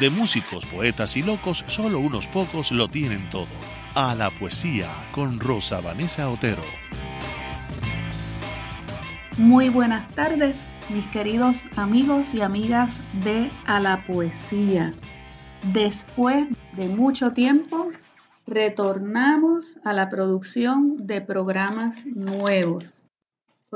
de músicos, poetas y locos, solo unos pocos lo tienen todo. A la poesía con Rosa Vanessa Otero. Muy buenas tardes, mis queridos amigos y amigas de A la Poesía. Después de mucho tiempo, retornamos a la producción de programas nuevos.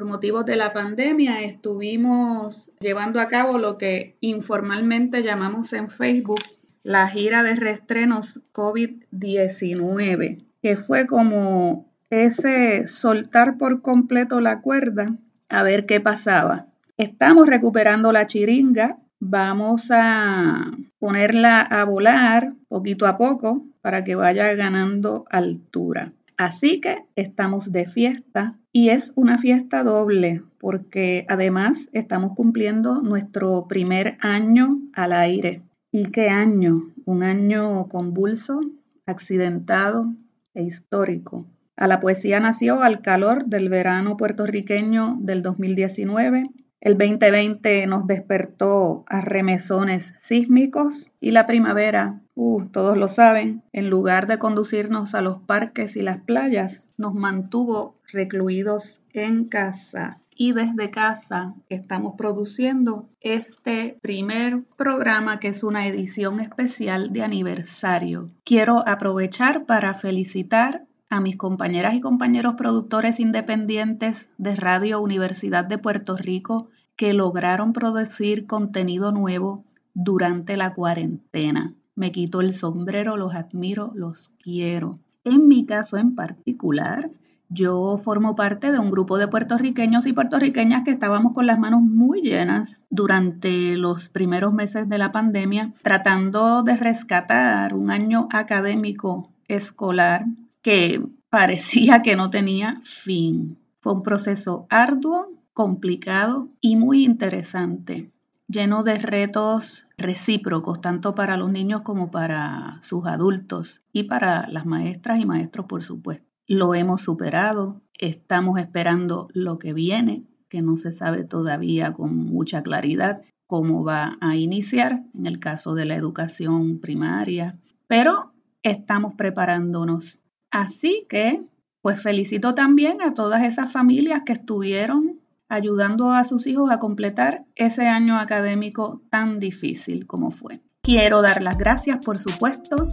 Por motivos de la pandemia estuvimos llevando a cabo lo que informalmente llamamos en Facebook la gira de reestrenos COVID-19, que fue como ese soltar por completo la cuerda a ver qué pasaba. Estamos recuperando la chiringa, vamos a ponerla a volar poquito a poco para que vaya ganando altura. Así que estamos de fiesta y es una fiesta doble porque además estamos cumpliendo nuestro primer año al aire. ¿Y qué año? Un año convulso, accidentado e histórico. A la poesía nació al calor del verano puertorriqueño del 2019 el 2020 nos despertó a remesones sísmicos y la primavera, uh, todos lo saben, en lugar de conducirnos a los parques y las playas, nos mantuvo recluidos en casa. Y desde casa estamos produciendo este primer programa que es una edición especial de aniversario. Quiero aprovechar para felicitar a mis compañeras y compañeros productores independientes de Radio Universidad de Puerto Rico que lograron producir contenido nuevo durante la cuarentena. Me quito el sombrero, los admiro, los quiero. En mi caso en particular, yo formo parte de un grupo de puertorriqueños y puertorriqueñas que estábamos con las manos muy llenas durante los primeros meses de la pandemia, tratando de rescatar un año académico escolar que parecía que no tenía fin. Fue un proceso arduo, complicado y muy interesante, lleno de retos recíprocos, tanto para los niños como para sus adultos y para las maestras y maestros, por supuesto. Lo hemos superado, estamos esperando lo que viene, que no se sabe todavía con mucha claridad cómo va a iniciar en el caso de la educación primaria, pero estamos preparándonos Así que, pues felicito también a todas esas familias que estuvieron ayudando a sus hijos a completar ese año académico tan difícil como fue. Quiero dar las gracias, por supuesto,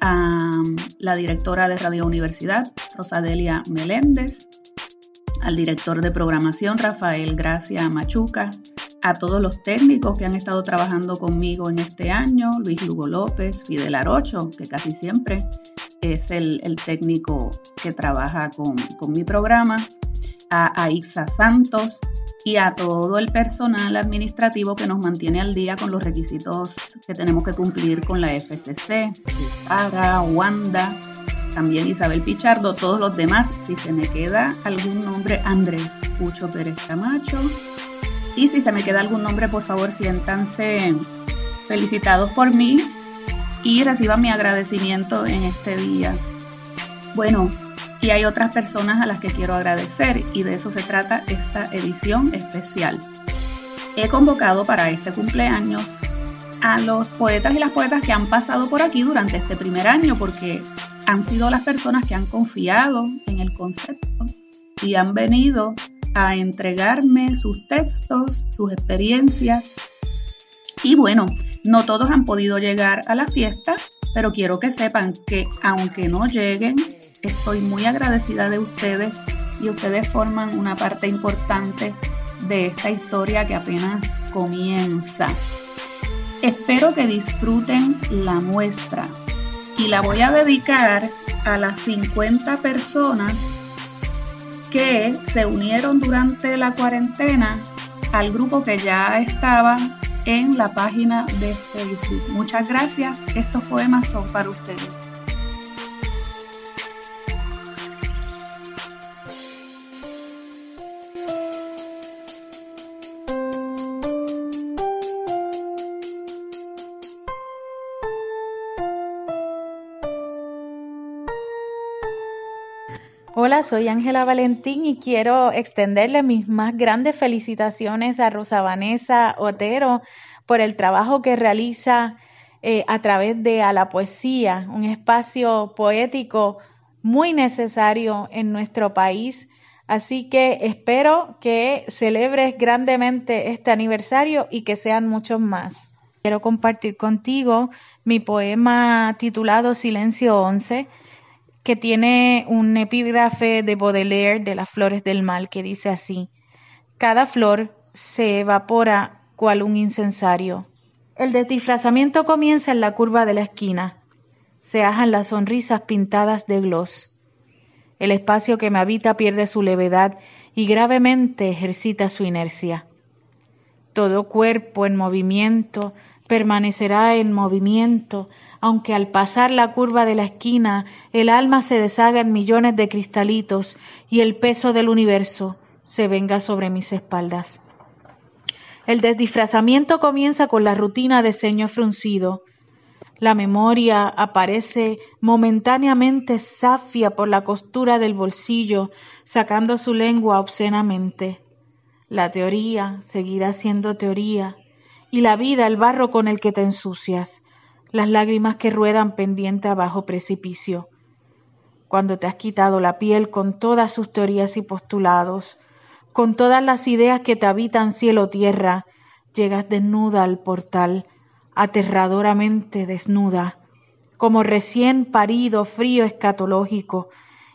a la directora de Radio Universidad, Rosadelia Meléndez, al director de programación, Rafael Gracia Machuca, a todos los técnicos que han estado trabajando conmigo en este año, Luis Lugo López, Fidel Arocho, que casi siempre es el, técnico que trabaja con, mi programa, a, a Ixa Santos y a todo el personal administrativo que nos mantiene al día con los requisitos que tenemos que cumplir con la FCC, Sara, Wanda, también Isabel Pichardo, todos los demás. Si se me queda algún nombre, Andrés Pucho Pérez Camacho. Y si se me queda algún nombre, por favor, siéntanse felicitados por mí y reciban mi agradecimiento en este día. Bueno, y hay otras personas a las que quiero agradecer y de eso se trata esta edición especial. He convocado para este cumpleaños a los poetas y las poetas que han pasado por aquí durante este primer año porque han sido las personas que han confiado en el concepto y han venido a entregarme sus textos, sus experiencias. Y bueno, no todos han podido llegar a la fiesta, pero quiero que sepan que aunque no lleguen, estoy muy agradecida de ustedes y ustedes forman una parte importante de esta historia que apenas comienza. Espero que disfruten la muestra y la voy a dedicar a las 50 personas que se unieron durante la cuarentena al grupo que ya estaba en la página de Facebook. Muchas gracias. Estos poemas son para ustedes. Hola, soy Ángela Valentín y quiero extenderle mis más grandes felicitaciones a Rosa Vanessa Otero por el trabajo que realiza eh, a través de A la Poesía, un espacio poético muy necesario en nuestro país. Así que espero que celebres grandemente este aniversario y que sean muchos más. Quiero compartir contigo mi poema titulado Silencio 11 que tiene un epígrafe de Baudelaire de las flores del mal que dice así, cada flor se evapora cual un incensario. El desdisfrazamiento comienza en la curva de la esquina. Se ajan las sonrisas pintadas de gloss. El espacio que me habita pierde su levedad y gravemente ejercita su inercia. Todo cuerpo en movimiento permanecerá en movimiento aunque al pasar la curva de la esquina el alma se deshaga en millones de cristalitos y el peso del universo se venga sobre mis espaldas. El desdisfrazamiento comienza con la rutina de ceño fruncido. La memoria aparece momentáneamente safia por la costura del bolsillo, sacando su lengua obscenamente. La teoría seguirá siendo teoría, y la vida el barro con el que te ensucias las lágrimas que ruedan pendiente abajo precipicio. Cuando te has quitado la piel con todas sus teorías y postulados, con todas las ideas que te habitan cielo tierra, llegas desnuda al portal, aterradoramente desnuda, como recién parido frío escatológico,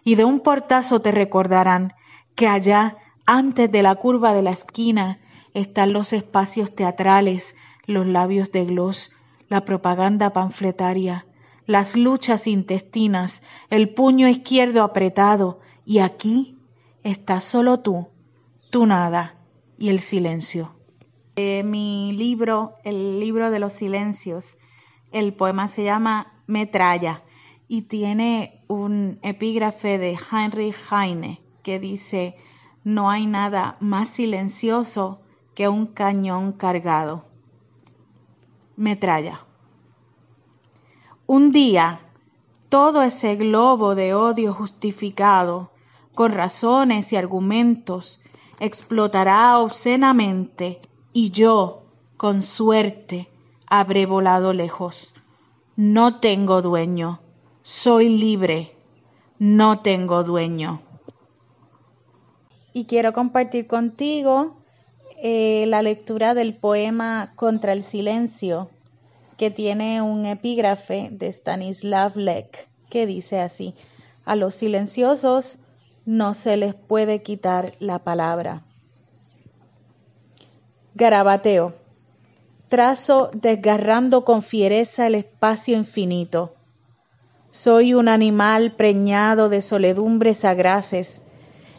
y de un portazo te recordarán que allá, antes de la curva de la esquina, están los espacios teatrales, los labios de gloss, la propaganda panfletaria, las luchas intestinas, el puño izquierdo apretado, y aquí estás solo tú, tú nada, y el silencio. mi libro, el libro de los silencios, el poema se llama Metralla y tiene un epígrafe de Heinrich Heine que dice, no hay nada más silencioso que un cañón cargado metralla. Un día, todo ese globo de odio justificado, con razones y argumentos, explotará obscenamente y yo, con suerte, habré volado lejos. No tengo dueño, soy libre, no tengo dueño. Y quiero compartir contigo eh, la lectura del poema Contra el Silencio, que tiene un epígrafe de Stanislav Lek, que dice así, a los silenciosos no se les puede quitar la palabra. Garabateo. Trazo desgarrando con fiereza el espacio infinito. Soy un animal preñado de soledumbres sagraces,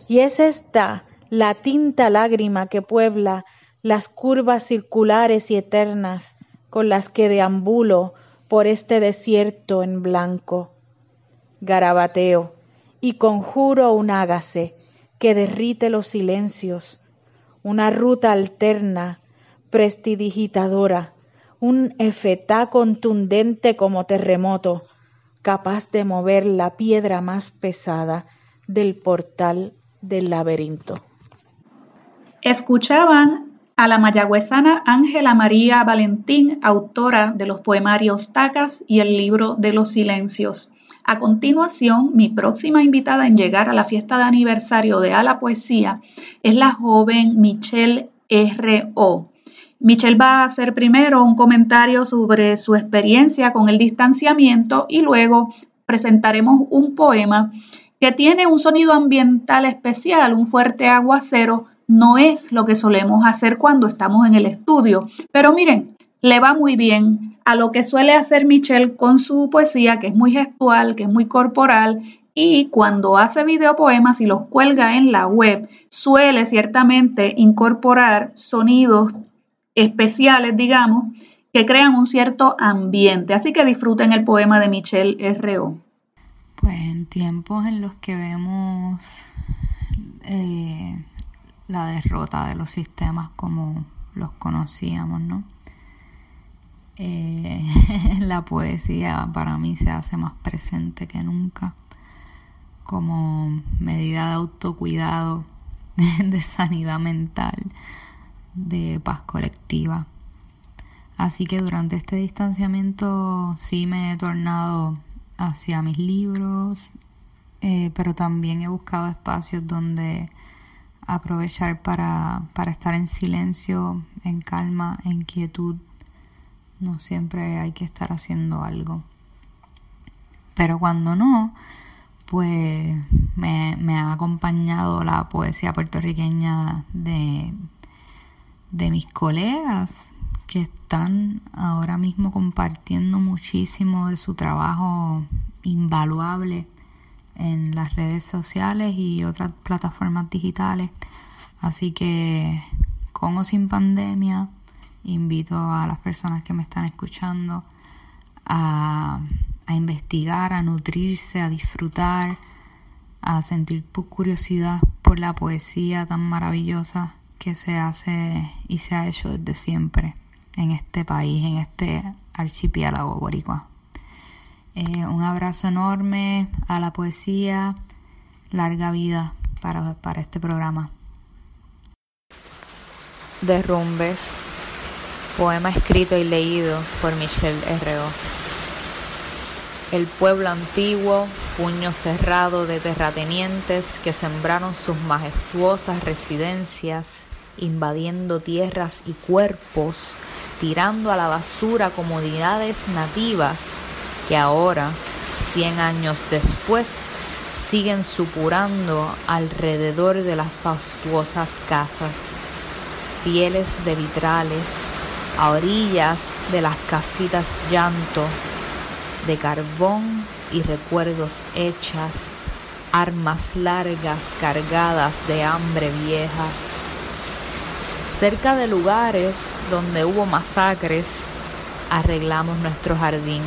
y es esta la tinta lágrima que puebla las curvas circulares y eternas con las que deambulo por este desierto en blanco. Garabateo y conjuro un ágase que derrite los silencios, una ruta alterna, prestidigitadora, un efetá contundente como terremoto, capaz de mover la piedra más pesada del portal del laberinto. Escuchaban a la mayagüezana Ángela María Valentín, autora de los poemarios Tacas y el libro de los silencios. A continuación, mi próxima invitada en llegar a la fiesta de aniversario de A la Poesía es la joven Michelle R.O. Michelle va a hacer primero un comentario sobre su experiencia con el distanciamiento y luego presentaremos un poema que tiene un sonido ambiental especial, un fuerte aguacero no es lo que solemos hacer cuando estamos en el estudio. Pero miren, le va muy bien a lo que suele hacer Michelle con su poesía, que es muy gestual, que es muy corporal y cuando hace videopoemas y los cuelga en la web, suele ciertamente incorporar sonidos especiales, digamos, que crean un cierto ambiente. Así que disfruten el poema de Michelle R.O. Pues en tiempos en los que vemos eh, la derrota de los sistemas como los conocíamos, ¿no? Eh, la poesía para mí se hace más presente que nunca como medida de autocuidado, de sanidad mental, de paz colectiva. Así que durante este distanciamiento sí me he tornado hacia mis libros, eh, pero también he buscado espacios donde aprovechar para, para estar en silencio, en calma, en quietud. No siempre hay que estar haciendo algo. Pero cuando no, pues me, me, ha acompañado la poesía puertorriqueña de, de mis colegas que están ahora mismo compartiendo muchísimo de su trabajo invaluable en las redes sociales y otras plataformas digitales. Así que con o sin pandemia, invito a las personas que me están escuchando a, investigar, a nutrirse, a disfrutar, a sentir curiosidad por la poesía tan maravillosa que se hace y se ha hecho desde siempre en este país, en este archipiélago boricua. Eh, un abrazo enorme a la poesía, larga vida para, para este programa. Derrumbes, poema escrito y leído por Michelle R.O. El pueblo antiguo, puño cerrado de terratenientes que sembraron sus majestuosas residencias, invadiendo tierras y cuerpos, tirando a la basura comunidades nativas que ahora, cien años después, siguen supurando alrededor de las fastuosas casas, pieles de vitrales, a orillas de las casitas llanto, de carbón y recuerdos hechas, armas largas cargadas de hambre vieja. Cerca de lugares donde hubo masacres, arreglamos nuestro jardín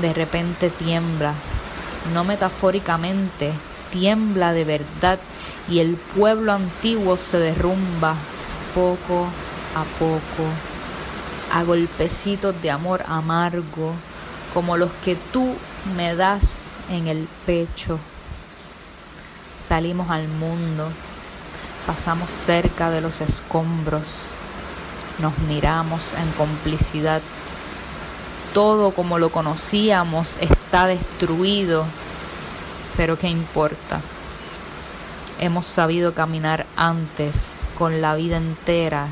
de repente tiembla, no metafóricamente, tiembla de verdad y el pueblo antiguo se derrumba poco a poco, a golpecitos de amor amargo, como los que tú me das en el pecho. Salimos al mundo, pasamos cerca de los escombros, nos miramos en complicidad todo como lo conocíamos está destruido, pero ¿qué importa? Hemos sabido caminar antes con la vida entera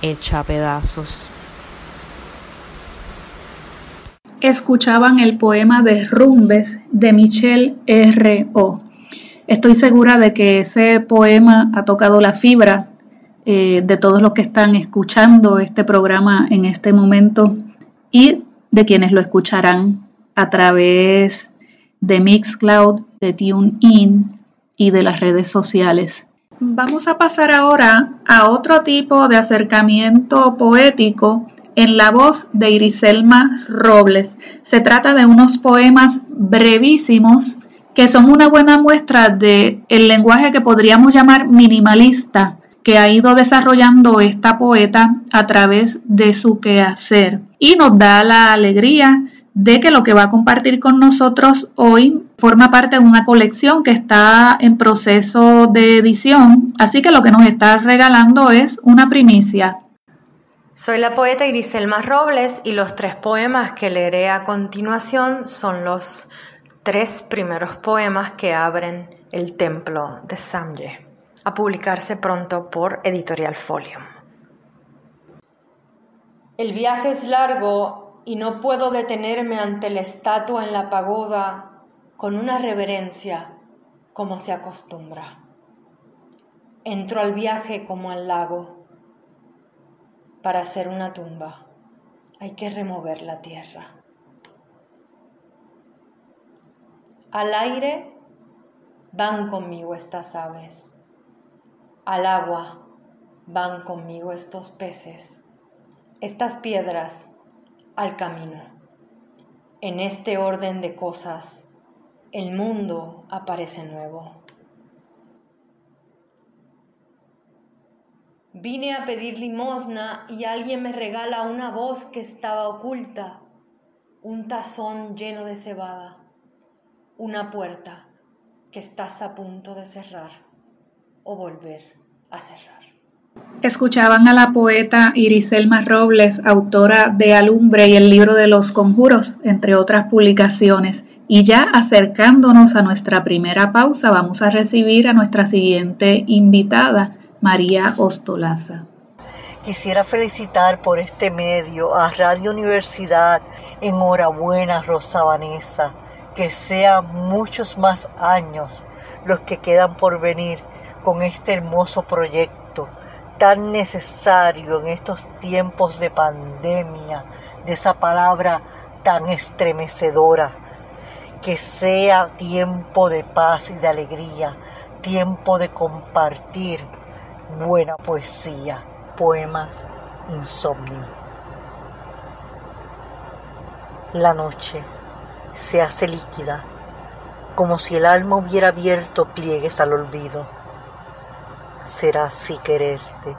hecha a pedazos. Escuchaban el poema de Rumbes de Michelle R.O. Estoy segura de que ese poema ha tocado la fibra eh, de todos los que están escuchando este programa en este momento y de quienes lo escucharán a través de Mixcloud, de TuneIn y de las redes sociales. Vamos a pasar ahora a otro tipo de acercamiento poético en la voz de Iriselma Robles. Se trata de unos poemas brevísimos que son una buena muestra de el lenguaje que podríamos llamar minimalista que ha ido desarrollando esta poeta a través de su quehacer. Y nos da la alegría de que lo que va a compartir con nosotros hoy forma parte de una colección que está en proceso de edición, así que lo que nos está regalando es una primicia. Soy la poeta Griselma Robles y los tres poemas que leeré a continuación son los tres primeros poemas que abren el templo de Samye, a publicarse pronto por Editorial Folium. El viaje es largo y no puedo detenerme ante la estatua en la pagoda con una reverencia como se acostumbra. Entro al viaje como al lago. Para hacer una tumba hay que remover la tierra. Al aire van conmigo estas aves. Al agua van conmigo estos peces estas piedras al camino. En este orden de cosas, el mundo aparece nuevo. Vine a pedir limosna y alguien me regala una voz que estaba oculta, un tazón lleno de cebada, una puerta que estás a punto de cerrar o volver a cerrar. Escuchaban a la poeta Iriselma Robles, autora de Alumbre y el libro de los conjuros, entre otras publicaciones. Y ya acercándonos a nuestra primera pausa, vamos a recibir a nuestra siguiente invitada, María Ostolaza. Quisiera felicitar por este medio a Radio Universidad. Enhorabuena, Rosa Vanessa. Que sean muchos más años los que quedan por venir con este hermoso proyecto tan necesario en estos tiempos de pandemia, de esa palabra tan estremecedora. Que sea tiempo de paz y de alegría, tiempo de compartir buena poesía, poema insomnio. La noche se hace líquida, como si el alma hubiera abierto pliegues al olvido. Será así quererte.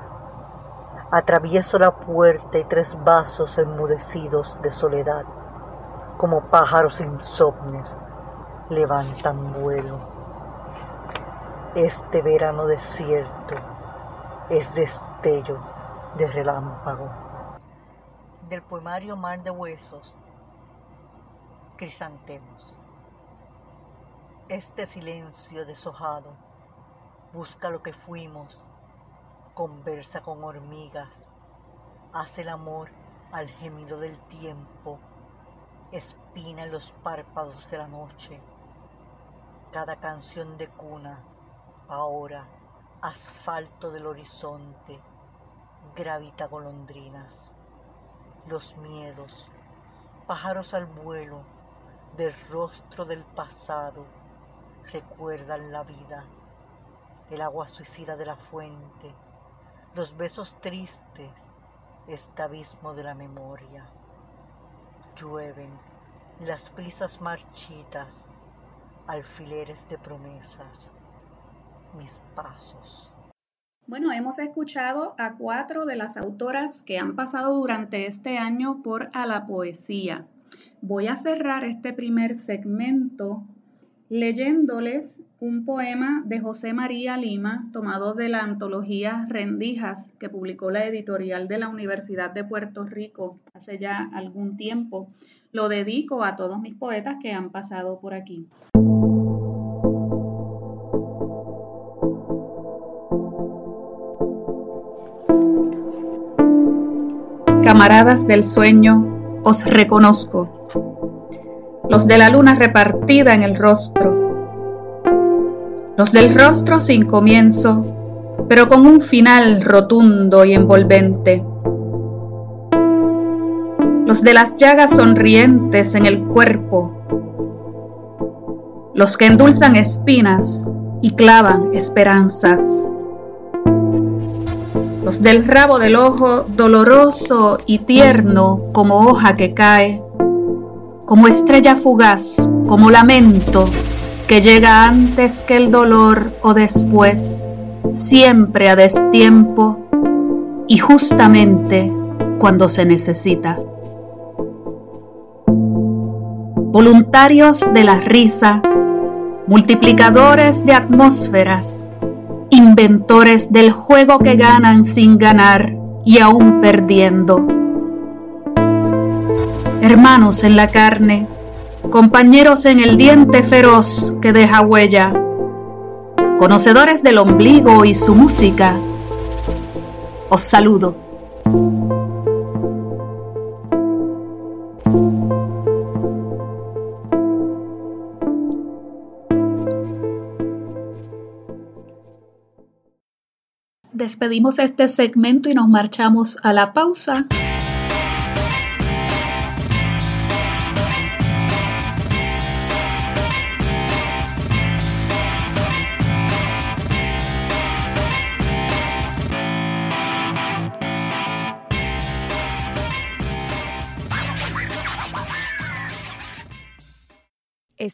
Atravieso la puerta y tres vasos enmudecidos de soledad, como pájaros insomnes, levantan vuelo. Este verano desierto es destello de relámpago. Del poemario Mar de Huesos, Crisantemos. Este silencio deshojado busca lo que fuimos, conversa con hormigas, hace el amor al gemido del tiempo, espina en los párpados de la noche. Cada canción de cuna. Ahora asfalto del horizonte, gravita golondrinas, los miedos, pájaros al vuelo. Del rostro del pasado, recuerdan la vida, el agua suicida de la fuente, los besos tristes, este abismo de la memoria. Llueven las prisas marchitas, alfileres de promesas mis pasos. Bueno, hemos escuchado a cuatro de las autoras que han pasado durante este año por A la Poesía. Voy a cerrar este primer segmento leyéndoles un poema de José María Lima, tomado de la antología Rendijas, que publicó la editorial de la Universidad de Puerto Rico hace ya algún tiempo. Lo dedico a todos mis poetas que han pasado por aquí. Camaradas del sueño, os reconozco, los de la luna repartida en el rostro, los del rostro sin comienzo, pero con un final rotundo y envolvente, los de las llagas sonrientes en el cuerpo, los que endulzan espinas y clavan esperanzas. Los del rabo del ojo doloroso y tierno como hoja que cae, como estrella fugaz, como lamento que llega antes que el dolor o después, siempre a destiempo y justamente cuando se necesita. Voluntarios de la risa, multiplicadores de atmósferas, inventores del juego que ganan sin ganar y aún perdiendo. Hermanos en la carne, compañeros en el diente feroz que deja huella, conocedores del ombligo y su música, os saludo. Despedimos este segmento y nos marchamos a la pausa.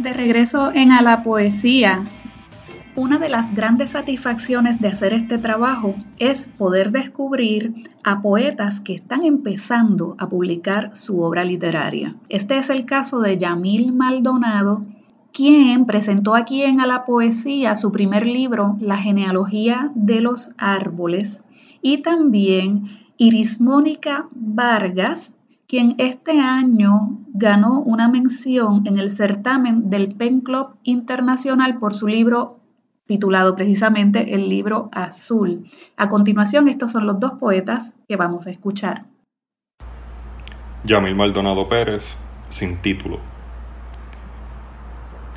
De regreso en A la Poesía, una de las grandes satisfacciones de hacer este trabajo es poder descubrir a poetas que están empezando a publicar su obra literaria. Este es el caso de Yamil Maldonado, quien presentó aquí en A la Poesía su primer libro, La genealogía de los árboles, y también Iris Mónica Vargas, quien este año ganó una mención en el certamen del Pen Club Internacional por su libro titulado precisamente El libro azul. A continuación, estos son los dos poetas que vamos a escuchar. Yamil Maldonado Pérez, sin título.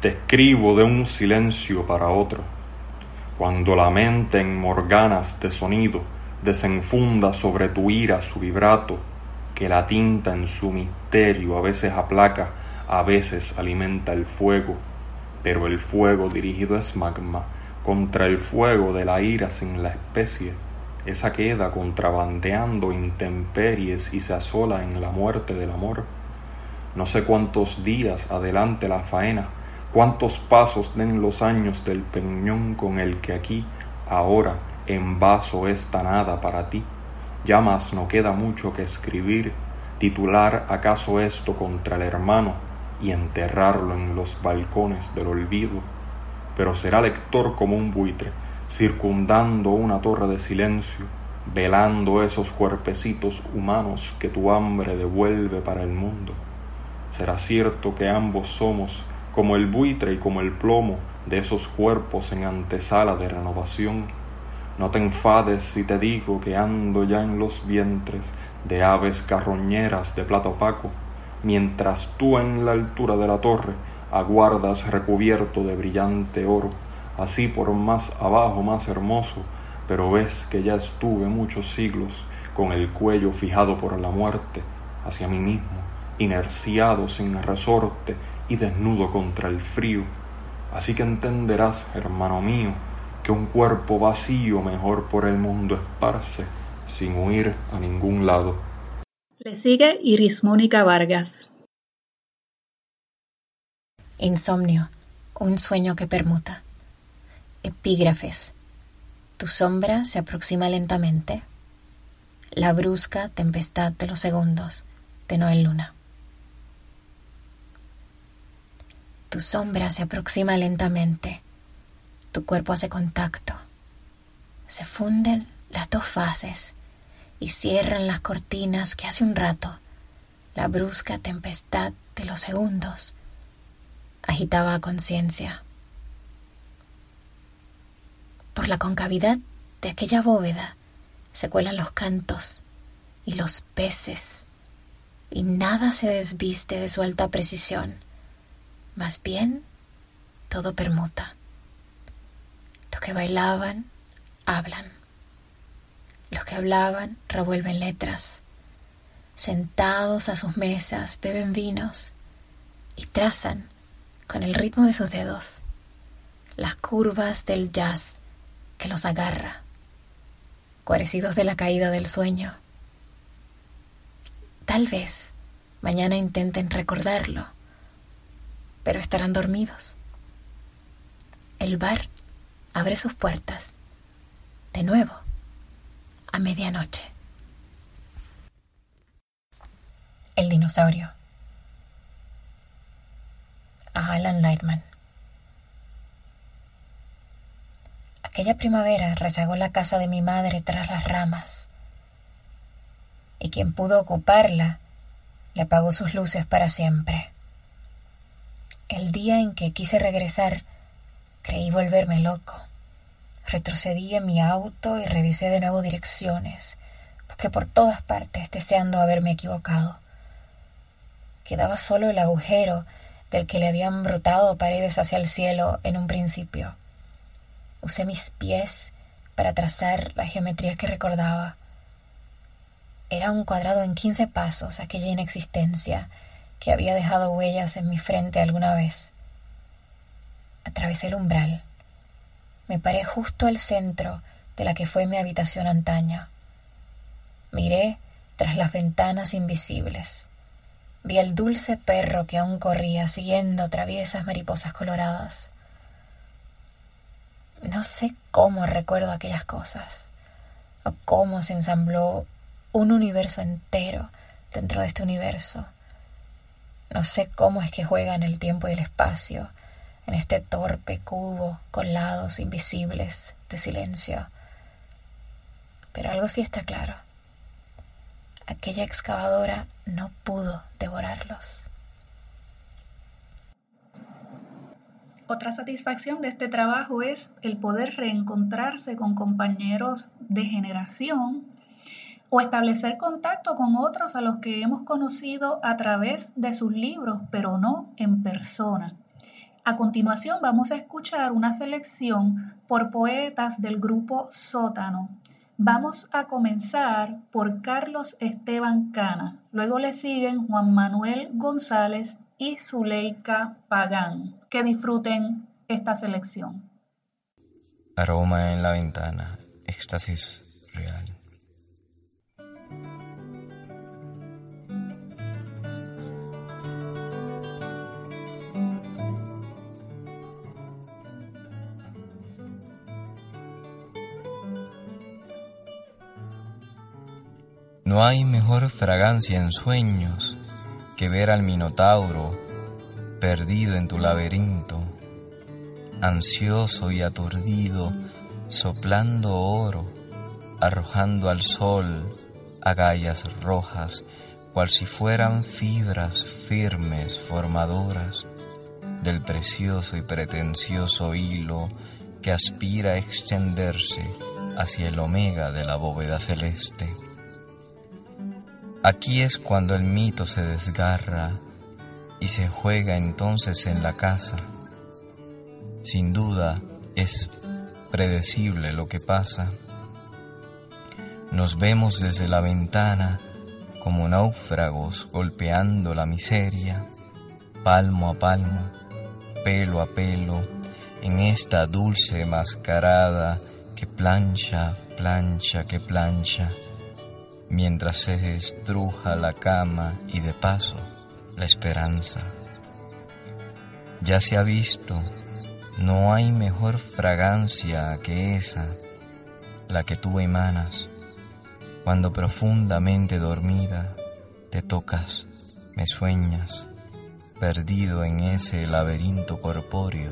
Te escribo de un silencio para otro, cuando la mente en morganas de sonido desenfunda sobre tu ira su vibrato, que la tinta en su misterio a veces aplaca, a veces alimenta el fuego, pero el fuego dirigido es magma, contra el fuego de la ira sin la especie, esa queda contrabandeando intemperies y se asola en la muerte del amor. No sé cuántos días adelante la faena, cuántos pasos den los años del peñón con el que aquí, ahora, en vaso esta nada para ti. Ya más no queda mucho que escribir, titular acaso esto contra el hermano y enterrarlo en los balcones del olvido pero será lector como un buitre, circundando una torre de silencio, velando esos cuerpecitos humanos que tu hambre devuelve para el mundo. Será cierto que ambos somos como el buitre y como el plomo de esos cuerpos en antesala de renovación. No te enfades si te digo que ando ya en los vientres de aves carroñeras de plata opaco, mientras tú en la altura de la torre aguardas recubierto de brillante oro, así por más abajo más hermoso, pero ves que ya estuve muchos siglos con el cuello fijado por la muerte hacia mí mismo, inerciado sin resorte y desnudo contra el frío. Así que entenderás, hermano mío, que un cuerpo vacío mejor por el mundo esparce, sin huir a ningún lado. Le sigue Iris Mónica Vargas. Insomnio, un sueño que permuta. Epígrafes. Tu sombra se aproxima lentamente. La brusca tempestad de los segundos de Noel Luna. Tu sombra se aproxima lentamente. Tu cuerpo hace contacto. Se funden las dos fases y cierran las cortinas que hace un rato la brusca tempestad de los segundos agitaba a conciencia. Por la concavidad de aquella bóveda se cuelan los cantos y los peces, y nada se desviste de su alta precisión, más bien todo permuta. Los que bailaban hablan, los que hablaban revuelven letras, sentados a sus mesas beben vinos y trazan con el ritmo de sus dedos, las curvas del jazz que los agarra, cuarecidos de la caída del sueño. Tal vez mañana intenten recordarlo, pero estarán dormidos. El bar abre sus puertas de nuevo a medianoche. El dinosaurio a Alan Lightman. Aquella primavera rezagó la casa de mi madre tras las ramas, y quien pudo ocuparla le apagó sus luces para siempre. El día en que quise regresar, creí volverme loco. Retrocedí en mi auto y revisé de nuevo direcciones. Busqué por todas partes deseando haberme equivocado. Quedaba solo el agujero del que le habían brotado paredes hacia el cielo en un principio. Usé mis pies para trazar la geometría que recordaba. Era un cuadrado en quince pasos, aquella inexistencia que había dejado huellas en mi frente alguna vez. Atravesé el umbral. Me paré justo al centro de la que fue mi habitación antaña. Miré tras las ventanas invisibles. Vi el dulce perro que aún corría siguiendo traviesas mariposas coloradas. No sé cómo recuerdo aquellas cosas, o cómo se ensambló un universo entero dentro de este universo. No sé cómo es que juega en el tiempo y el espacio, en este torpe cubo con lados invisibles de silencio. Pero algo sí está claro aquella excavadora no pudo devorarlos. Otra satisfacción de este trabajo es el poder reencontrarse con compañeros de generación o establecer contacto con otros a los que hemos conocido a través de sus libros, pero no en persona. A continuación vamos a escuchar una selección por poetas del grupo Sótano, Vamos a comenzar por Carlos Esteban Cana. Luego le siguen Juan Manuel González y Zuleika Pagán. Que disfruten esta selección. Aroma en la ventana, éxtasis real. No hay mejor fragancia en sueños que ver al Minotauro perdido en tu laberinto, ansioso y aturdido, soplando oro, arrojando al sol agallas rojas, cual si fueran fibras firmes formadoras del precioso y pretencioso hilo que aspira a extenderse hacia el omega de la bóveda celeste. Aquí es cuando el mito se desgarra y se juega entonces en la casa. Sin duda es predecible lo que pasa. Nos vemos desde la ventana como náufragos golpeando la miseria, palmo a palmo, pelo a pelo, en esta dulce mascarada que plancha, plancha, que plancha mientras se estruja la cama y de paso la esperanza. Ya se ha visto, no hay mejor fragancia que esa, la que tú emanas, cuando profundamente dormida te tocas, me sueñas, perdido en ese laberinto corpóreo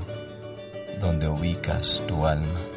donde ubicas tu alma.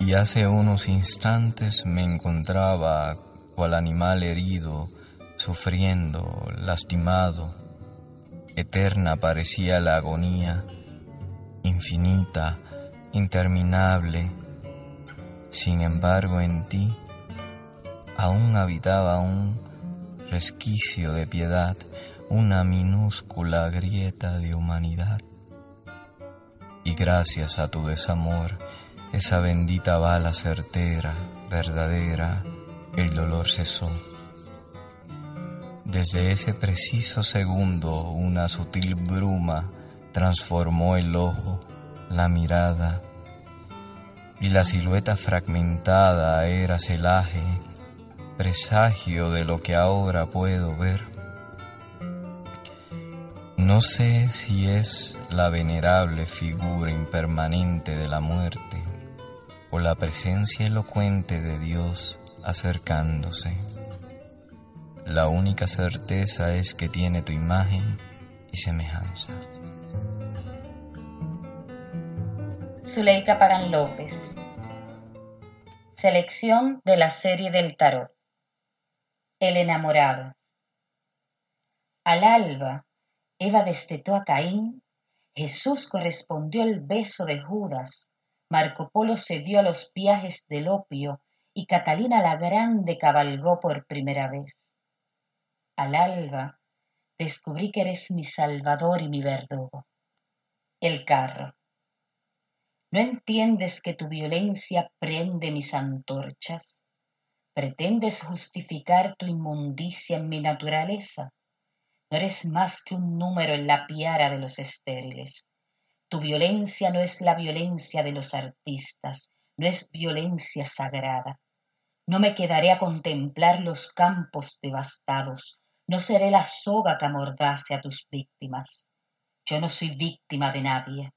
Y hace unos instantes me encontraba cual animal herido, sufriendo, lastimado. Eterna parecía la agonía, infinita, interminable. Sin embargo, en ti aún habitaba un resquicio de piedad, una minúscula grieta de humanidad y gracias a tu desamor, esa bendita bala certera, verdadera, el dolor cesó. Desde ese preciso segundo una sutil bruma transformó el ojo, la mirada, y la silueta fragmentada era celaje, presagio de lo que ahora puedo ver. No sé si es la venerable figura impermanente de la muerte o la presencia elocuente de Dios acercándose. La única certeza es que tiene tu imagen y semejanza. Zuleika Pagan López. Selección de la serie del tarot. El enamorado. Al alba, Eva destetó a Caín, Jesús correspondió el beso de Judas, Marco Polo cedió a los viajes del opio y Catalina la Grande cabalgó por primera vez. Al alba, descubrí que eres mi salvador y mi verdugo. El carro. ¿No entiendes que tu violencia prende mis antorchas? ¿Pretendes justificar tu inmundicia en mi naturaleza? No eres más que un número en la piara de los estériles. Tu violencia no es la violencia de los artistas, no es violencia sagrada. No me quedaré a contemplar los campos devastados, no seré la soga que amordace a tus víctimas. Yo no soy víctima de nadie.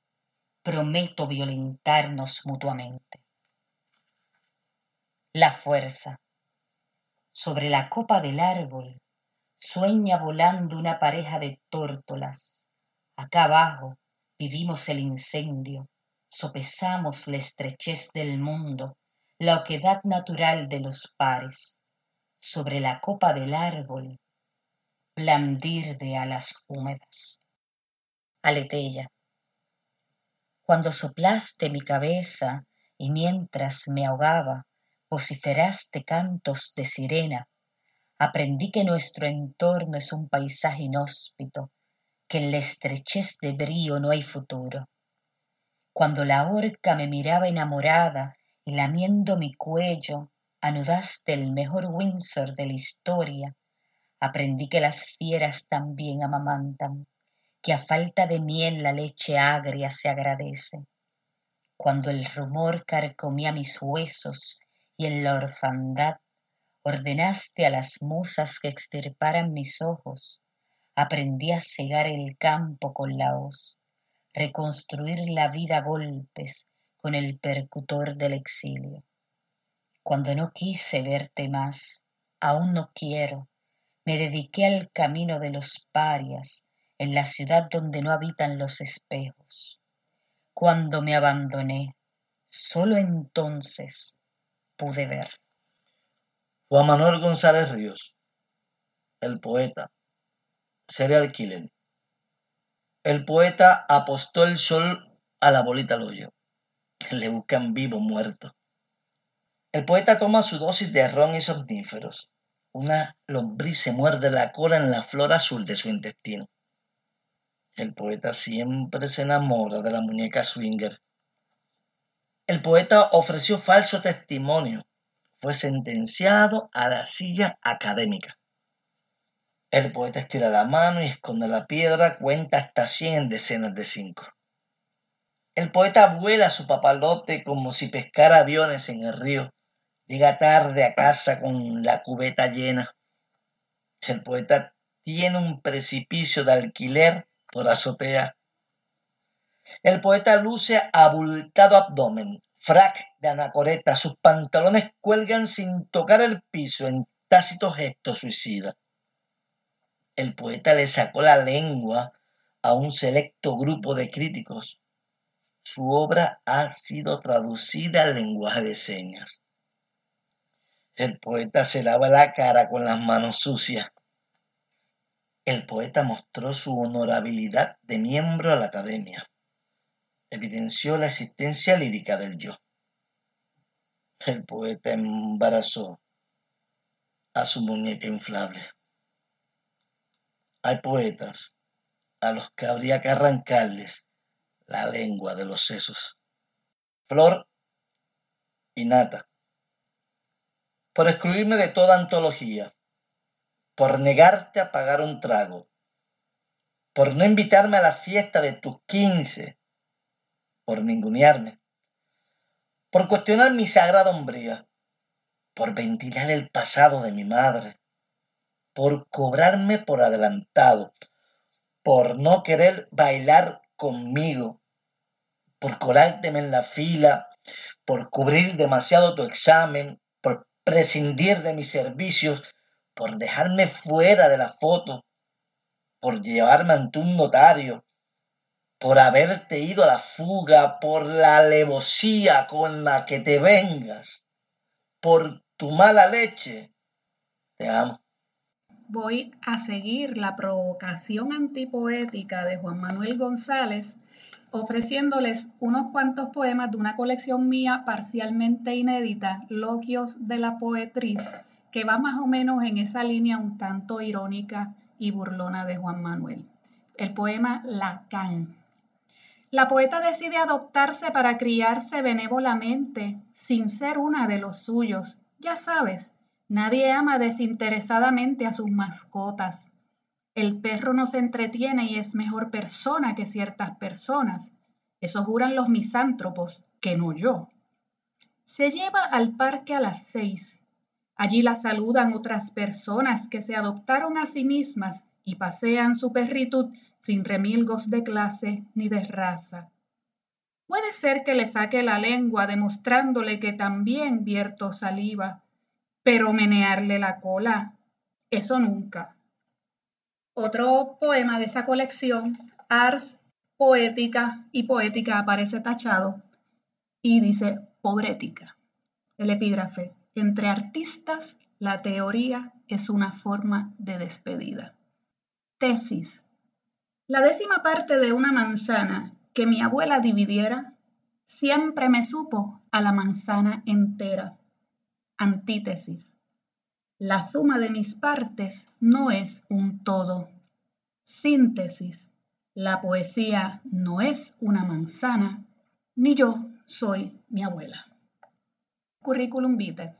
Prometo violentarnos mutuamente. La fuerza. Sobre la copa del árbol sueña volando una pareja de tórtolas. Acá abajo vivimos el incendio, sopesamos la estrechez del mundo, la oquedad natural de los pares. Sobre la copa del árbol, blandir de alas húmedas. Aleteya. Cuando soplaste mi cabeza y mientras me ahogaba, vociferaste cantos de sirena, aprendí que nuestro entorno es un paisaje inhóspito, que en la estrechez de brío no hay futuro. Cuando la horca me miraba enamorada y lamiendo mi cuello, anudaste el mejor Windsor de la historia, aprendí que las fieras también amamantan, que a falta de miel la leche agria se agradece. Cuando el rumor carcomía mis huesos y en la orfandad ordenaste a las musas que extirparan mis ojos, aprendí a cegar el campo con la hoz, reconstruir la vida a golpes con el percutor del exilio. Cuando no quise verte más, aún no quiero, me dediqué al camino de los parias en la ciudad donde no habitan los espejos. Cuando me abandoné, sólo entonces pude ver. Juan Manuel González Ríos, el poeta, serial killer. El poeta apostó el sol a la bolita al hoyo. Le buscan vivo muerto. El poeta toma su dosis de ron y somníferos. Una lombriz se muerde la cola en la flor azul de su intestino. El poeta siempre se enamora de la muñeca swinger. El poeta ofreció falso testimonio fue sentenciado a la silla académica. El poeta estira la mano y esconde la piedra, cuenta hasta cien en decenas de cinco. El poeta vuela su papalote como si pescara aviones en el río. Llega tarde a casa con la cubeta llena. El poeta tiene un precipicio de alquiler por azotea. El poeta luce abultado abdomen, frac de anacoreta, sus pantalones cuelgan sin tocar el piso en tácito gesto suicida. El poeta le sacó la lengua a un selecto grupo de críticos. Su obra ha sido traducida al lenguaje de señas. El poeta se lava la cara con las manos sucias. El poeta mostró su honorabilidad de miembro a la academia evidenció la existencia lírica del yo. El poeta embarazó a su muñeca inflable. Hay poetas a los que habría que arrancarles la lengua de los sesos. Flor y nata. Por excluirme de toda antología, por negarte a pagar un trago, por no invitarme a la fiesta de tus quince, por ningunearme, por cuestionar mi sagrada hombría, por ventilar el pasado de mi madre, por cobrarme por adelantado, por no querer bailar conmigo, por colárteme en la fila, por cubrir demasiado tu examen, por prescindir de mis servicios, por dejarme fuera de la foto, por llevarme ante un notario, por haberte ido a la fuga, por la alevosía con la que te vengas, por tu mala leche. Te amo. Voy a seguir la provocación antipoética de Juan Manuel González ofreciéndoles unos cuantos poemas de una colección mía parcialmente inédita, Loquios de la Poetriz, que va más o menos en esa línea un tanto irónica y burlona de Juan Manuel. El poema Lacan. La poeta decide adoptarse para criarse benévolamente, sin ser una de los suyos. Ya sabes, nadie ama desinteresadamente a sus mascotas. El perro no se entretiene y es mejor persona que ciertas personas. Eso juran los misántropos, que no yo. Se lleva al parque a las seis. Allí la saludan otras personas que se adoptaron a sí mismas y pasean su perritud sin remilgos de clase ni de raza. Puede ser que le saque la lengua demostrándole que también vierto saliva, pero menearle la cola, eso nunca. Otro poema de esa colección, Ars Poética y Poética, aparece tachado y dice pobrética. El epígrafe, entre artistas la teoría es una forma de despedida. Tesis. La décima parte de una manzana que mi abuela dividiera siempre me supo a la manzana entera. Antítesis. La suma de mis partes no es un todo. Síntesis. La poesía no es una manzana, ni yo soy mi abuela. Currículum vitae.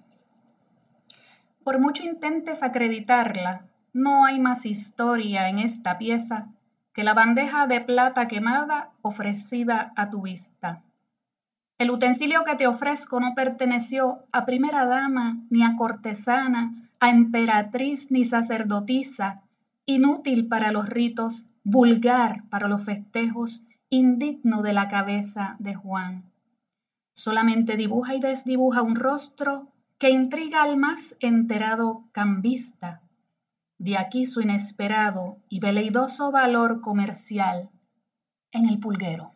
Por mucho intentes acreditarla, no hay más historia en esta pieza que la bandeja de plata quemada ofrecida a tu vista. El utensilio que te ofrezco no perteneció a primera dama ni a cortesana, a emperatriz ni sacerdotisa, inútil para los ritos, vulgar para los festejos, indigno de la cabeza de Juan. Solamente dibuja y desdibuja un rostro que intriga al más enterado cambista. De aquí su inesperado y veleidoso valor comercial en el pulguero.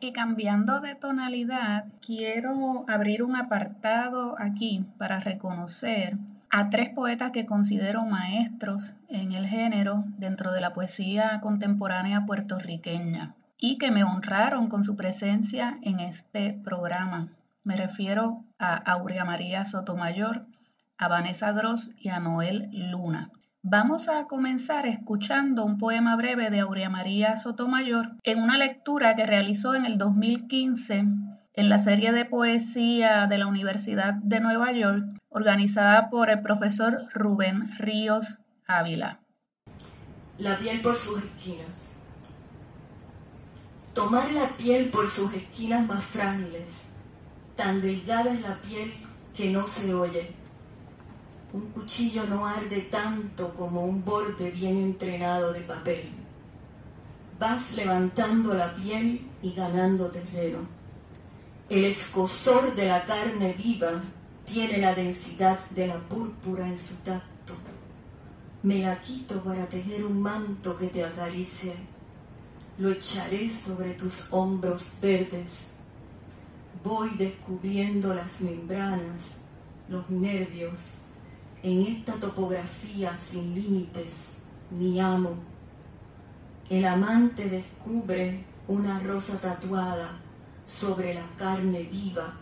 Y cambiando de tonalidad, quiero abrir un apartado aquí para reconocer a tres poetas que considero maestros en el género dentro de la poesía contemporánea puertorriqueña y que me honraron con su presencia en este programa. Me refiero a Aurea María Sotomayor, a Vanessa Dross y a Noel Luna. Vamos a comenzar escuchando un poema breve de Aurea María Sotomayor en una lectura que realizó en el 2015 en la serie de poesía de la Universidad de Nueva York, organizada por el profesor Rubén Ríos Ávila. La piel por sus esquinas. Tomar la piel por sus esquinas más frágiles. Tan delgada es la piel que no se oye. Un cuchillo no arde tanto como un borde bien entrenado de papel. Vas levantando la piel y ganando terreno el escosor de la carne viva tiene la densidad de la púrpura en su tacto. Me la quito para tejer un manto que te acaricie. Lo echaré sobre tus hombros verdes. Voy descubriendo las membranas, los nervios, en esta topografía sin límites, mi amo. El amante descubre una rosa tatuada sobre la carne viva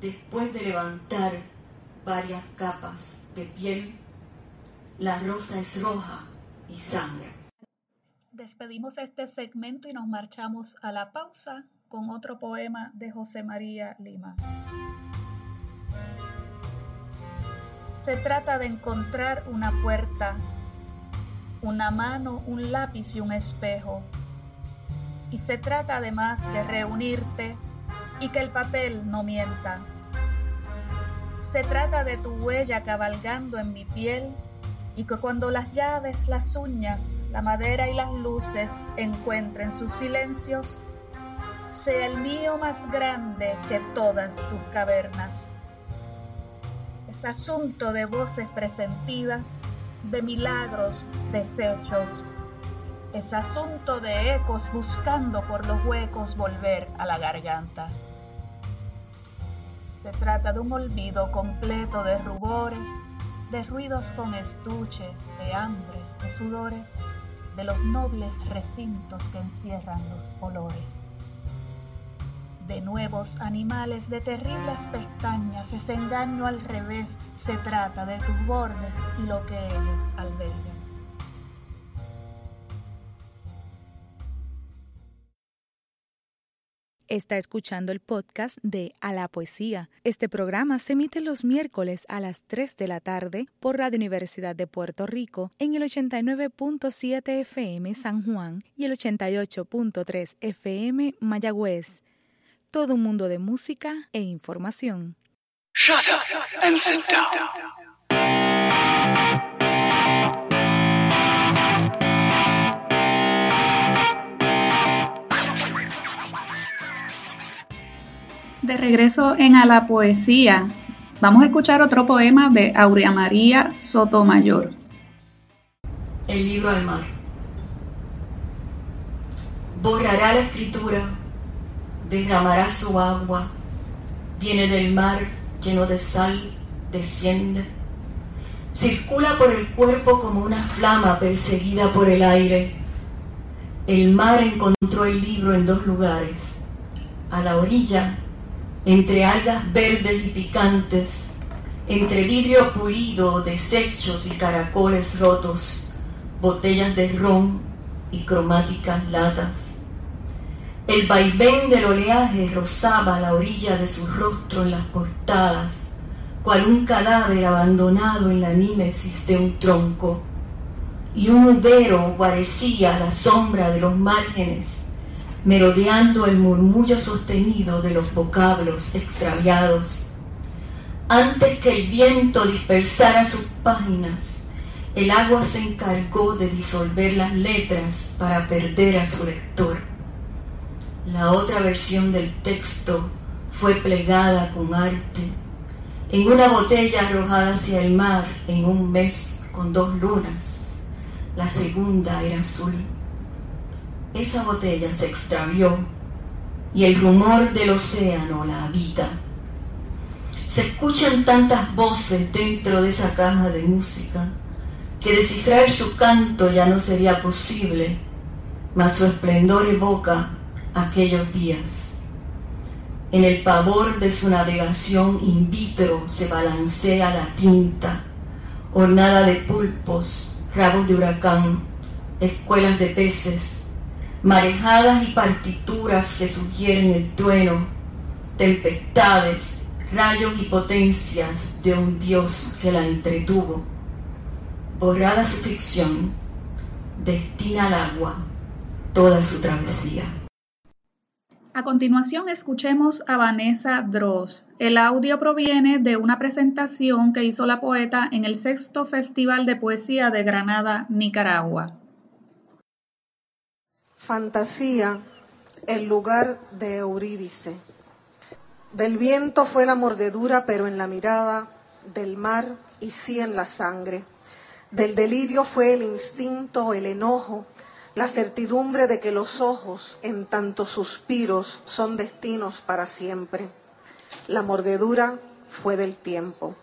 después de levantar varias capas de piel. La rosa es roja y sangre. Despedimos este segmento y nos marchamos a la pausa con otro poema de José María Lima. Se trata de encontrar una puerta, una mano, un lápiz y un espejo y se trata además de reunirte y que el papel no mienta. Se trata de tu huella cabalgando en mi piel y que cuando las llaves, las uñas, la madera y las luces encuentren sus silencios, sea el mío más grande que todas tus cavernas. Es asunto de voces presentidas, de milagros deshechos. Es asunto de ecos buscando por los huecos volver a la garganta. Se trata de un olvido completo de rubores, de ruidos con estuche, de hambres, de sudores, de los nobles recintos que encierran los olores. De nuevos animales de terribles pestañas, ese engaño al revés, se trata de tus bordes y lo que ellos albergan. Está escuchando el podcast de A la Poesía. Este programa se emite los miércoles a las 3 de la tarde por Radio Universidad de Puerto Rico en el 89.7 FM San Juan y el 88.3 FM Mayagüez. Todo un mundo de música e información. Shut up and sit down. De regreso en A la Poesía, vamos a escuchar otro poema de Aurea María Sotomayor. El libro al mar. Borrará la escritura, derramará su agua, viene del mar lleno de sal, desciende, circula por el cuerpo como una flama perseguida por el aire. El mar encontró el libro en dos lugares, a la orilla entre algas verdes y picantes, entre vidrio pulido, desechos y caracoles rotos, botellas de ron y cromáticas latas. El vaivén del oleaje rozaba la orilla de su rostro en las portadas, cual un cadáver abandonado en la nímesis de un tronco, y un ubero guarecía a la sombra de los márgenes merodeando el murmullo sostenido de los vocablos extraviados. Antes que el viento dispersara sus páginas, el agua se encargó de disolver las letras para perder a su lector. La otra versión del texto fue plegada con arte en una botella arrojada hacia el mar en un mes con dos lunas. La segunda era azul esa botella se extravió y el rumor del océano la habita. Se escuchan tantas voces dentro de esa caja de música que descifrar su canto ya no sería posible, mas su esplendor evoca aquellos días. En el pavor de su navegación in vitro se balancea la tinta, ornada de pulpos, rabos de huracán, escuelas de peces, marejadas y partituras que sugieren el trueno, tempestades, rayos y potencias de un Dios que la entretuvo. Borrada su ficción, destina al agua toda su travesía. A continuación escuchemos a Vanessa Dross. El audio proviene de una presentación que hizo la poeta en el sexto Festival de Poesía de Granada, Nicaragua. Fantasía, el lugar de Eurídice. Del viento fue la mordedura, pero en la mirada, del mar y sí en la sangre. Del delirio fue el instinto, el enojo, la certidumbre de que los ojos, en tantos suspiros, son destinos para siempre. La mordedura fue del tiempo.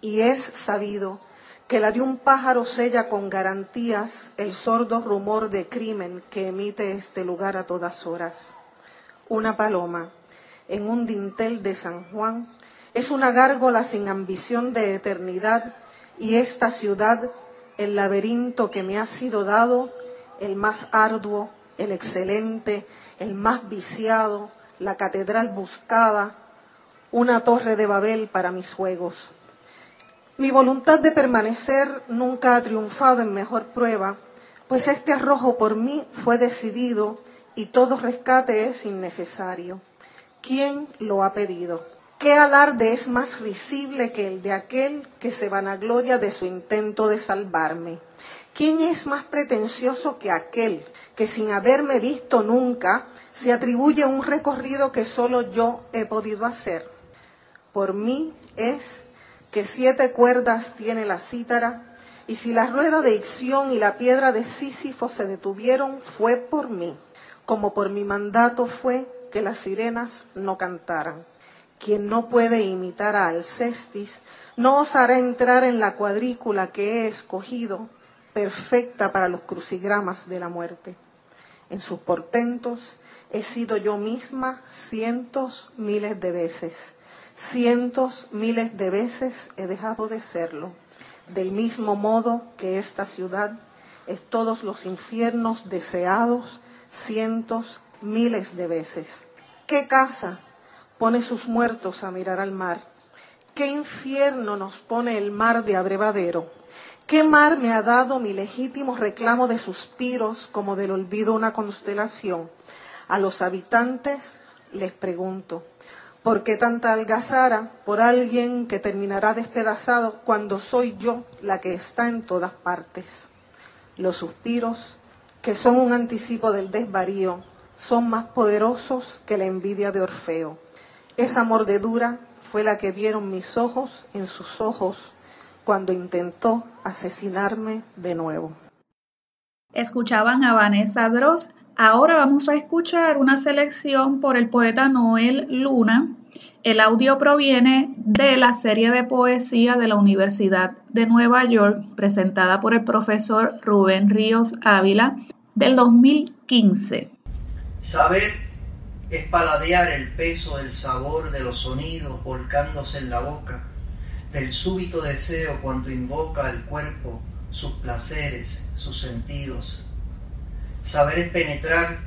Y es sabido que la de un pájaro sella con garantías el sordo rumor de crimen que emite este lugar a todas horas. Una paloma en un dintel de San Juan es una gárgola sin ambición de eternidad y esta ciudad, el laberinto que me ha sido dado, el más arduo, el excelente, el más viciado, la catedral buscada, una torre de Babel para mis juegos. Mi voluntad de permanecer nunca ha triunfado en mejor prueba, pues este arrojo por mí fue decidido y todo rescate es innecesario. ¿Quién lo ha pedido? ¿Qué alarde es más risible que el de aquel que se vanagloria de su intento de salvarme? ¿Quién es más pretencioso que aquel que sin haberme visto nunca se atribuye un recorrido que solo yo he podido hacer? Por mí es que siete cuerdas tiene la cítara, y si la rueda de Icción y la piedra de Sísifo se detuvieron, fue por mí, como por mi mandato fue que las sirenas no cantaran. Quien no puede imitar a Alcestis, no osará entrar en la cuadrícula que he escogido, perfecta para los crucigramas de la muerte. En sus portentos he sido yo misma cientos, miles de veces. Cientos, miles de veces he dejado de serlo del mismo modo que esta ciudad es todos los infiernos deseados cientos, miles de veces. ¿Qué casa pone sus muertos a mirar al mar? ¿Qué infierno nos pone el mar de abrevadero? ¿Qué mar me ha dado mi legítimo reclamo de suspiros como del olvido una constelación? A los habitantes les pregunto, ¿Por qué tanta algazara por alguien que terminará despedazado cuando soy yo la que está en todas partes? Los suspiros, que son un anticipo del desvarío, son más poderosos que la envidia de Orfeo. Esa mordedura fue la que vieron mis ojos en sus ojos cuando intentó asesinarme de nuevo. Escuchaban a Vanessa Dross Ahora vamos a escuchar una selección por el poeta Noel Luna. El audio proviene de la serie de poesía de la Universidad de Nueva York presentada por el profesor Rubén Ríos Ávila del 2015. Saber es paladear el peso del sabor de los sonidos volcándose en la boca, del súbito deseo cuando invoca al cuerpo sus placeres, sus sentidos, Saber penetrar,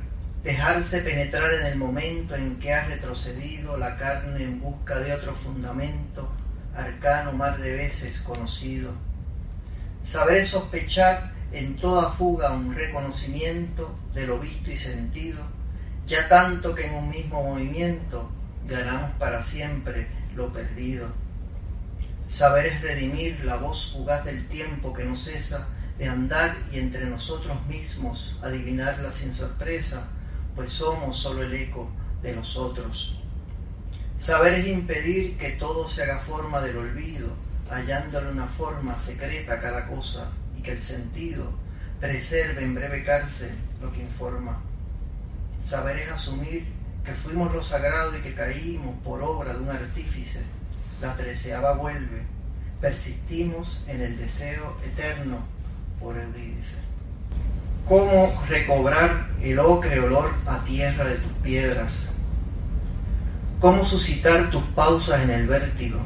dejarse penetrar en el momento en que ha retrocedido la carne en busca de otro fundamento, arcano mar de veces conocido. Saber sospechar en toda fuga un reconocimiento de lo visto y sentido, ya tanto que en un mismo movimiento ganamos para siempre lo perdido. Saber es redimir la voz fugaz del tiempo que no cesa de andar y entre nosotros mismos adivinarla sin sorpresa, pues somos solo el eco de los otros. Saber es impedir que todo se haga forma del olvido, hallándole una forma secreta a cada cosa, y que el sentido preserve en breve cárcel lo que informa. Saber es asumir que fuimos lo sagrado y que caímos por obra de un artífice. La treceava vuelve. Persistimos en el deseo eterno por Eurídice. ¿Cómo recobrar el ocre olor a tierra de tus piedras? ¿Cómo suscitar tus pausas en el vértigo?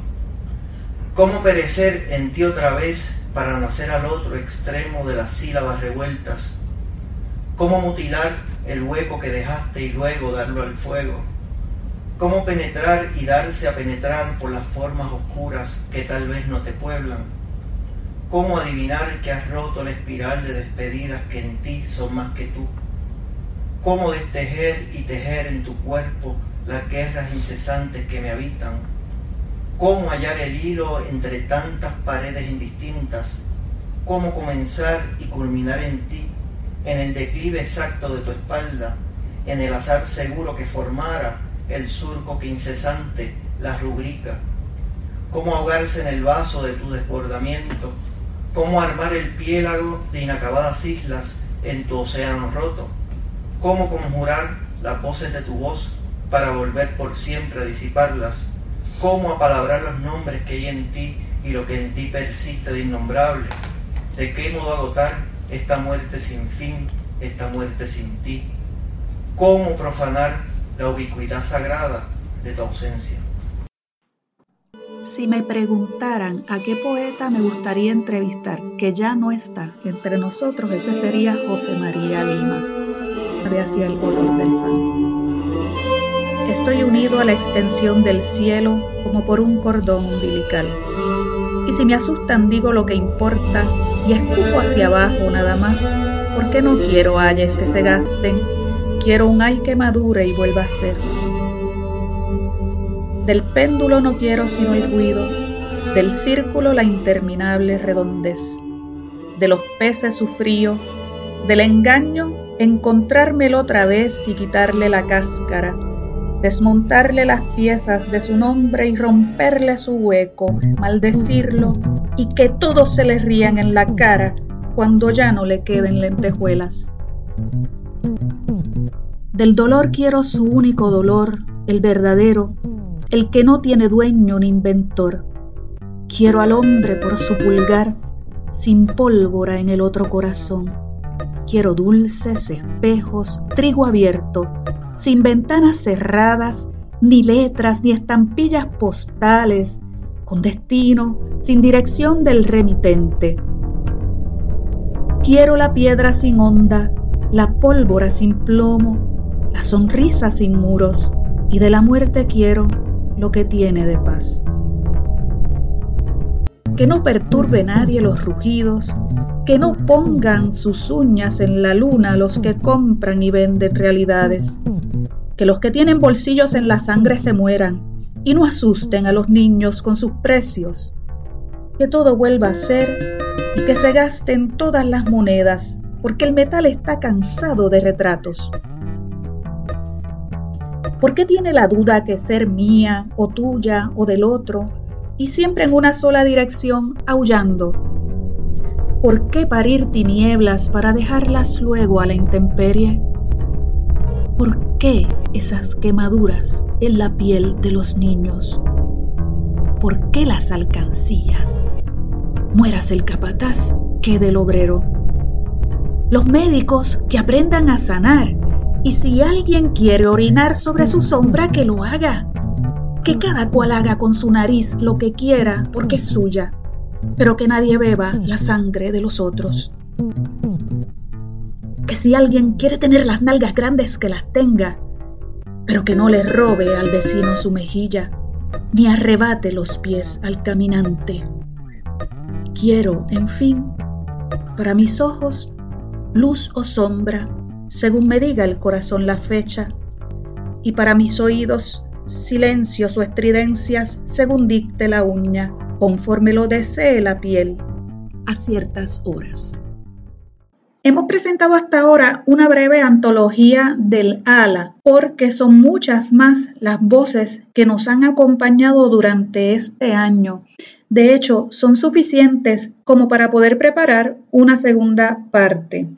¿Cómo perecer en ti otra vez para nacer al otro extremo de las sílabas revueltas? ¿Cómo mutilar el hueco que dejaste y luego darlo al fuego? ¿Cómo penetrar y darse a penetrar por las formas oscuras que tal vez no te pueblan? ¿Cómo adivinar que has roto la espiral de despedidas que en ti son más que tú? ¿Cómo destejer y tejer en tu cuerpo las guerras incesantes que me habitan? ¿Cómo hallar el hilo entre tantas paredes indistintas? ¿Cómo comenzar y culminar en ti, en el declive exacto de tu espalda, en el azar seguro que formara el surco que incesante la rubrica? ¿Cómo ahogarse en el vaso de tu desbordamiento? cómo armar el piélago de inacabadas islas en tu océano roto, cómo conjurar las voces de tu voz para volver por siempre a disiparlas, cómo apalabrar los nombres que hay en ti y lo que en ti persiste de innombrable, de qué modo agotar esta muerte sin fin, esta muerte sin ti, cómo profanar la ubicuidad sagrada de tu ausencia. Si me preguntaran a qué poeta me gustaría entrevistar, que ya no está entre nosotros, ese sería José María Lima, de Hacia el color del pan. Estoy unido a la extensión del cielo como por un cordón umbilical. Y si me asustan digo lo que importa y escupo hacia abajo nada más, porque no quiero ayes que se gasten, quiero un ay que madure y vuelva a ser del péndulo no quiero sino el ruido, del círculo la interminable redondez, de los peces su frío, del engaño encontrármelo otra vez y quitarle la cáscara, desmontarle las piezas de su nombre y romperle su hueco, maldecirlo y que todos se le rían en la cara cuando ya no le queden lentejuelas. Del dolor quiero su único dolor, el verdadero, el que no tiene dueño ni inventor. Quiero al hombre por su pulgar, sin pólvora en el otro corazón. Quiero dulces espejos, trigo abierto, sin ventanas cerradas, ni letras, ni estampillas postales, con destino, sin dirección del remitente. Quiero la piedra sin onda, la pólvora sin plomo, la sonrisa sin muros, y de la muerte quiero lo que tiene de paz. Que no perturbe nadie los rugidos, que no pongan sus uñas en la luna los que compran y venden realidades, que los que tienen bolsillos en la sangre se mueran y no asusten a los niños con sus precios, que todo vuelva a ser y que se gasten todas las monedas, porque el metal está cansado de retratos. ¿Por qué tiene la duda que ser mía o tuya o del otro y siempre en una sola dirección aullando? ¿Por qué parir tinieblas para dejarlas luego a la intemperie? ¿Por qué esas quemaduras en la piel de los niños? ¿Por qué las alcancías? Mueras el capataz, que del obrero. Los médicos que aprendan a sanar y si alguien quiere orinar sobre su sombra, que lo haga. Que cada cual haga con su nariz lo que quiera porque es suya, pero que nadie beba la sangre de los otros. Que si alguien quiere tener las nalgas grandes, que las tenga, pero que no le robe al vecino su mejilla, ni arrebate los pies al caminante. Quiero, en fin, para mis ojos, luz o sombra, según me diga el corazón la fecha, y para mis oídos silencios o estridencias según dicte la uña, conforme lo desee la piel, a ciertas horas. Hemos presentado hasta ahora una breve antología del ala, porque son muchas más las voces que nos han acompañado durante este año. De hecho, son suficientes como para poder preparar una segunda parte.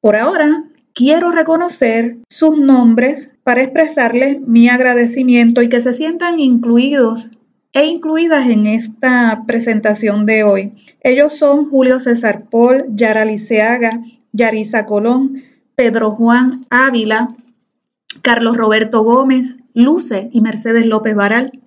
Por ahora, quiero reconocer sus nombres para expresarles mi agradecimiento y que se sientan incluidos e incluidas en esta presentación de hoy. Ellos son Julio César Paul, Yara Liceaga, Yarisa Colón, Pedro Juan Ávila, Carlos Roberto Gómez, Luce y Mercedes López Varal,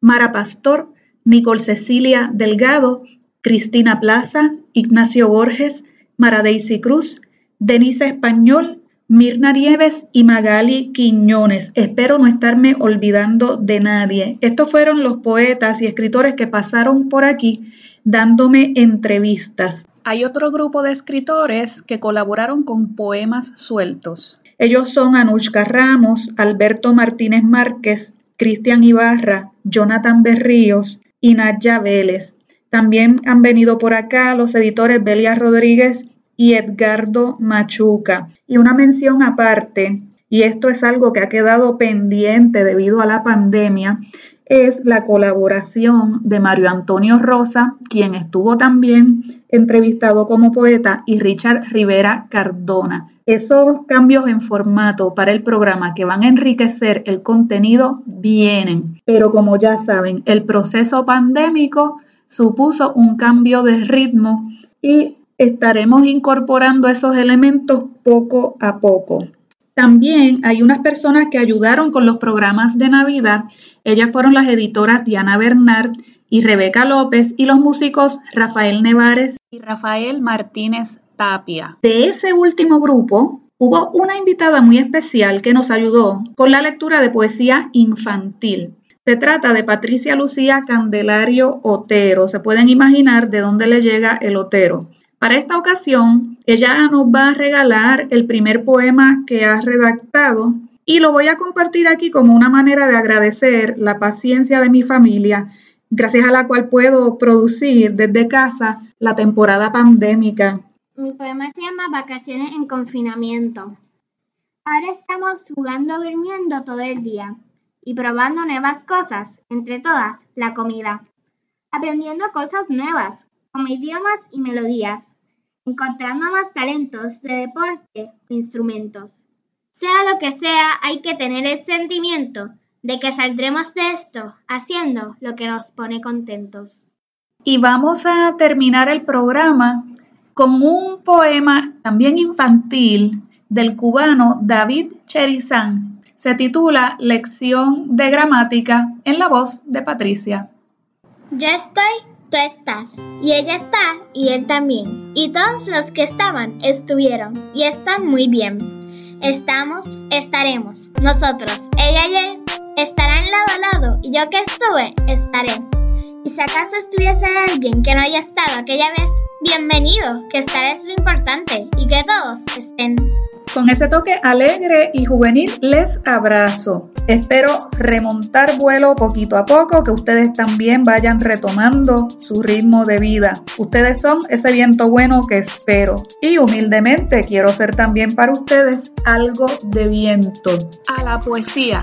Mara Pastor, Nicole Cecilia Delgado, Cristina Plaza, Ignacio Borges, Mara Daisy Cruz, Denise Español, Mirna Nieves y Magali Quiñones. Espero no estarme olvidando de nadie. Estos fueron los poetas y escritores que pasaron por aquí dándome entrevistas. Hay otro grupo de escritores que colaboraron con poemas sueltos. Ellos son Anushka Ramos, Alberto Martínez Márquez, Cristian Ibarra, Jonathan Berríos y Nadia Vélez. También han venido por acá los editores Belia Rodríguez y Edgardo Machuca. Y una mención aparte, y esto es algo que ha quedado pendiente debido a la pandemia, es la colaboración de Mario Antonio Rosa, quien estuvo también entrevistado como poeta, y Richard Rivera Cardona. Esos cambios en formato para el programa que van a enriquecer el contenido vienen, pero como ya saben, el proceso pandémico supuso un cambio de ritmo y estaremos incorporando esos elementos poco a poco. También hay unas personas que ayudaron con los programas de Navidad. Ellas fueron las editoras Diana Bernard y Rebeca López y los músicos Rafael Nevares y Rafael Martínez Tapia. De ese último grupo hubo una invitada muy especial que nos ayudó con la lectura de poesía infantil. Se trata de Patricia Lucía Candelario Otero. Se pueden imaginar de dónde le llega el Otero. Para esta ocasión, ella nos va a regalar el primer poema que ha redactado y lo voy a compartir aquí como una manera de agradecer la paciencia de mi familia, gracias a la cual puedo producir desde casa la temporada pandémica. Mi poema se llama Vacaciones en confinamiento. Ahora estamos jugando durmiendo todo el día y probando nuevas cosas, entre todas, la comida. Aprendiendo cosas nuevas, como idiomas y melodías, encontrando más talentos de deporte o instrumentos. Sea lo que sea, hay que tener el sentimiento de que saldremos de esto haciendo lo que nos pone contentos. Y vamos a terminar el programa con un poema también infantil del cubano David Cherizán. Se titula Lección de Gramática en la voz de Patricia. Yo estoy, tú estás, y ella está, y él también, y todos los que estaban estuvieron, y están muy bien. Estamos, estaremos, nosotros, ella y él, estarán lado a lado, y yo que estuve, estaré. Y si acaso estuviese alguien que no haya estado aquella vez, bienvenido, que estaré es lo importante, y que todos estén. Con ese toque alegre y juvenil les abrazo. Espero remontar vuelo poquito a poco, que ustedes también vayan retomando su ritmo de vida. Ustedes son ese viento bueno que espero. Y humildemente quiero ser también para ustedes algo de viento. A la poesía.